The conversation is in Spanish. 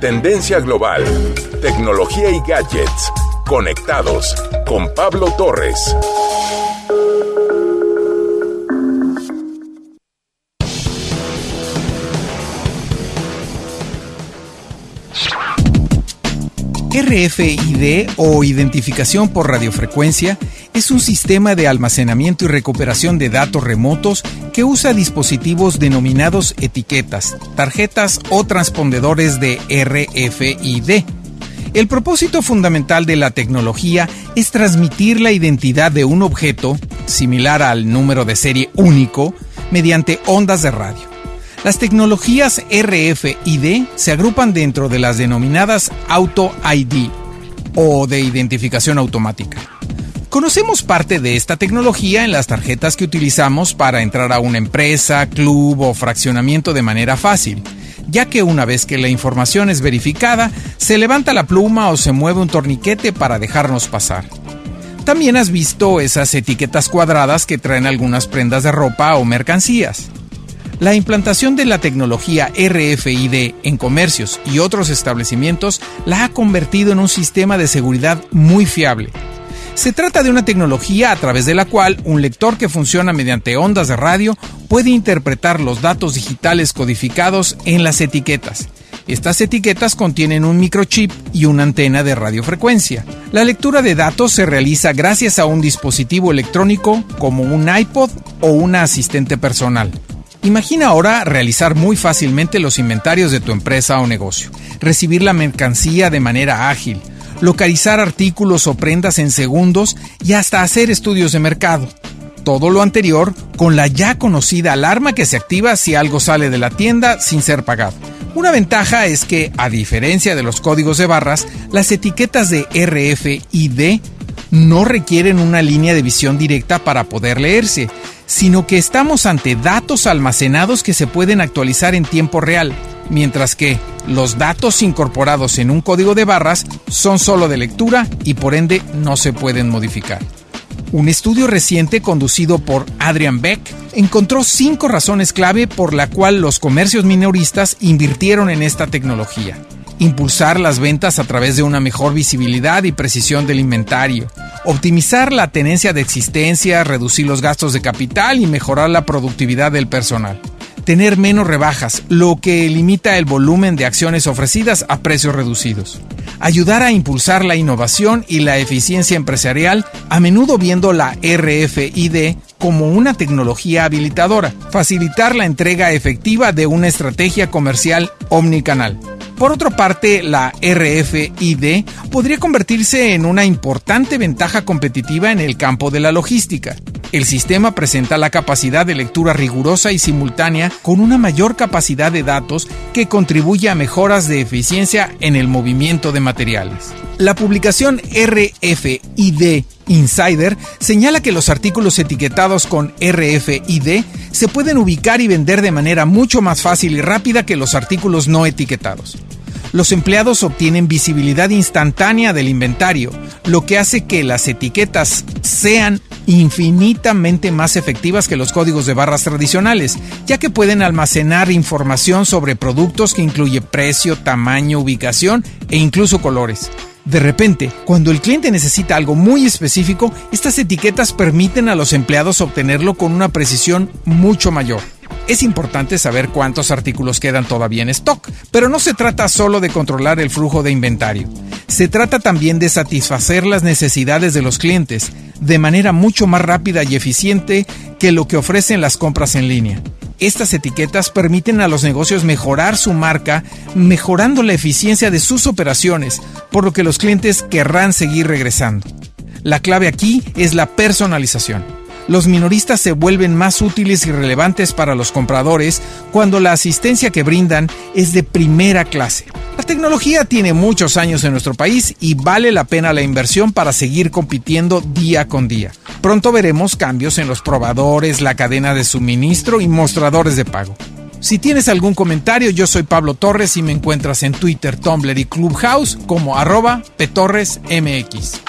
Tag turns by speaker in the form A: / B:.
A: Tendencia global, tecnología y gadgets. Conectados con Pablo Torres.
B: RFID o identificación por radiofrecuencia es un sistema de almacenamiento y recuperación de datos remotos que usa dispositivos denominados etiquetas, tarjetas o transpondedores de RFID. El propósito fundamental de la tecnología es transmitir la identidad de un objeto, similar al número de serie único, mediante ondas de radio. Las tecnologías RFID se agrupan dentro de las denominadas Auto ID o de identificación automática. Conocemos parte de esta tecnología en las tarjetas que utilizamos para entrar a una empresa, club o fraccionamiento de manera fácil, ya que una vez que la información es verificada, se levanta la pluma o se mueve un torniquete para dejarnos pasar. También has visto esas etiquetas cuadradas que traen algunas prendas de ropa o mercancías. La implantación de la tecnología RFID en comercios y otros establecimientos la ha convertido en un sistema de seguridad muy fiable. Se trata de una tecnología a través de la cual un lector que funciona mediante ondas de radio puede interpretar los datos digitales codificados en las etiquetas. Estas etiquetas contienen un microchip y una antena de radiofrecuencia. La lectura de datos se realiza gracias a un dispositivo electrónico como un iPod o un asistente personal. Imagina ahora realizar muy fácilmente los inventarios de tu empresa o negocio, recibir la mercancía de manera ágil, localizar artículos o prendas en segundos y hasta hacer estudios de mercado. Todo lo anterior con la ya conocida alarma que se activa si algo sale de la tienda sin ser pagado. Una ventaja es que, a diferencia de los códigos de barras, las etiquetas de RFID no requieren una línea de visión directa para poder leerse, sino que estamos ante datos almacenados que se pueden actualizar en tiempo real, mientras que los datos incorporados en un código de barras son solo de lectura y por ende no se pueden modificar. Un estudio reciente conducido por Adrian Beck encontró cinco razones clave por la cual los comercios minoristas invirtieron en esta tecnología impulsar las ventas a través de una mejor visibilidad y precisión del inventario, optimizar la tenencia de existencia, reducir los gastos de capital y mejorar la productividad del personal. Tener menos rebajas, lo que limita el volumen de acciones ofrecidas a precios reducidos. Ayudar a impulsar la innovación y la eficiencia empresarial, a menudo viendo la RFID como una tecnología habilitadora. Facilitar la entrega efectiva de una estrategia comercial omnicanal. Por otra parte, la RFID podría convertirse en una importante ventaja competitiva en el campo de la logística. El sistema presenta la capacidad de lectura rigurosa y simultánea con una mayor capacidad de datos que contribuye a mejoras de eficiencia en el movimiento de materiales. La publicación RFID Insider señala que los artículos etiquetados con RFID se pueden ubicar y vender de manera mucho más fácil y rápida que los artículos no etiquetados. Los empleados obtienen visibilidad instantánea del inventario, lo que hace que las etiquetas sean infinitamente más efectivas que los códigos de barras tradicionales, ya que pueden almacenar información sobre productos que incluye precio, tamaño, ubicación e incluso colores. De repente, cuando el cliente necesita algo muy específico, estas etiquetas permiten a los empleados obtenerlo con una precisión mucho mayor. Es importante saber cuántos artículos quedan todavía en stock, pero no se trata solo de controlar el flujo de inventario. Se trata también de satisfacer las necesidades de los clientes de manera mucho más rápida y eficiente que lo que ofrecen las compras en línea. Estas etiquetas permiten a los negocios mejorar su marca, mejorando la eficiencia de sus operaciones, por lo que los clientes querrán seguir regresando. La clave aquí es la personalización. Los minoristas se vuelven más útiles y relevantes para los compradores cuando la asistencia que brindan es de primera clase. Tecnología tiene muchos años en nuestro país y vale la pena la inversión para seguir compitiendo día con día. Pronto veremos cambios en los probadores, la cadena de suministro y mostradores de pago. Si tienes algún comentario, yo soy Pablo Torres y me encuentras en Twitter, Tumblr y Clubhouse como arroba petorresmx.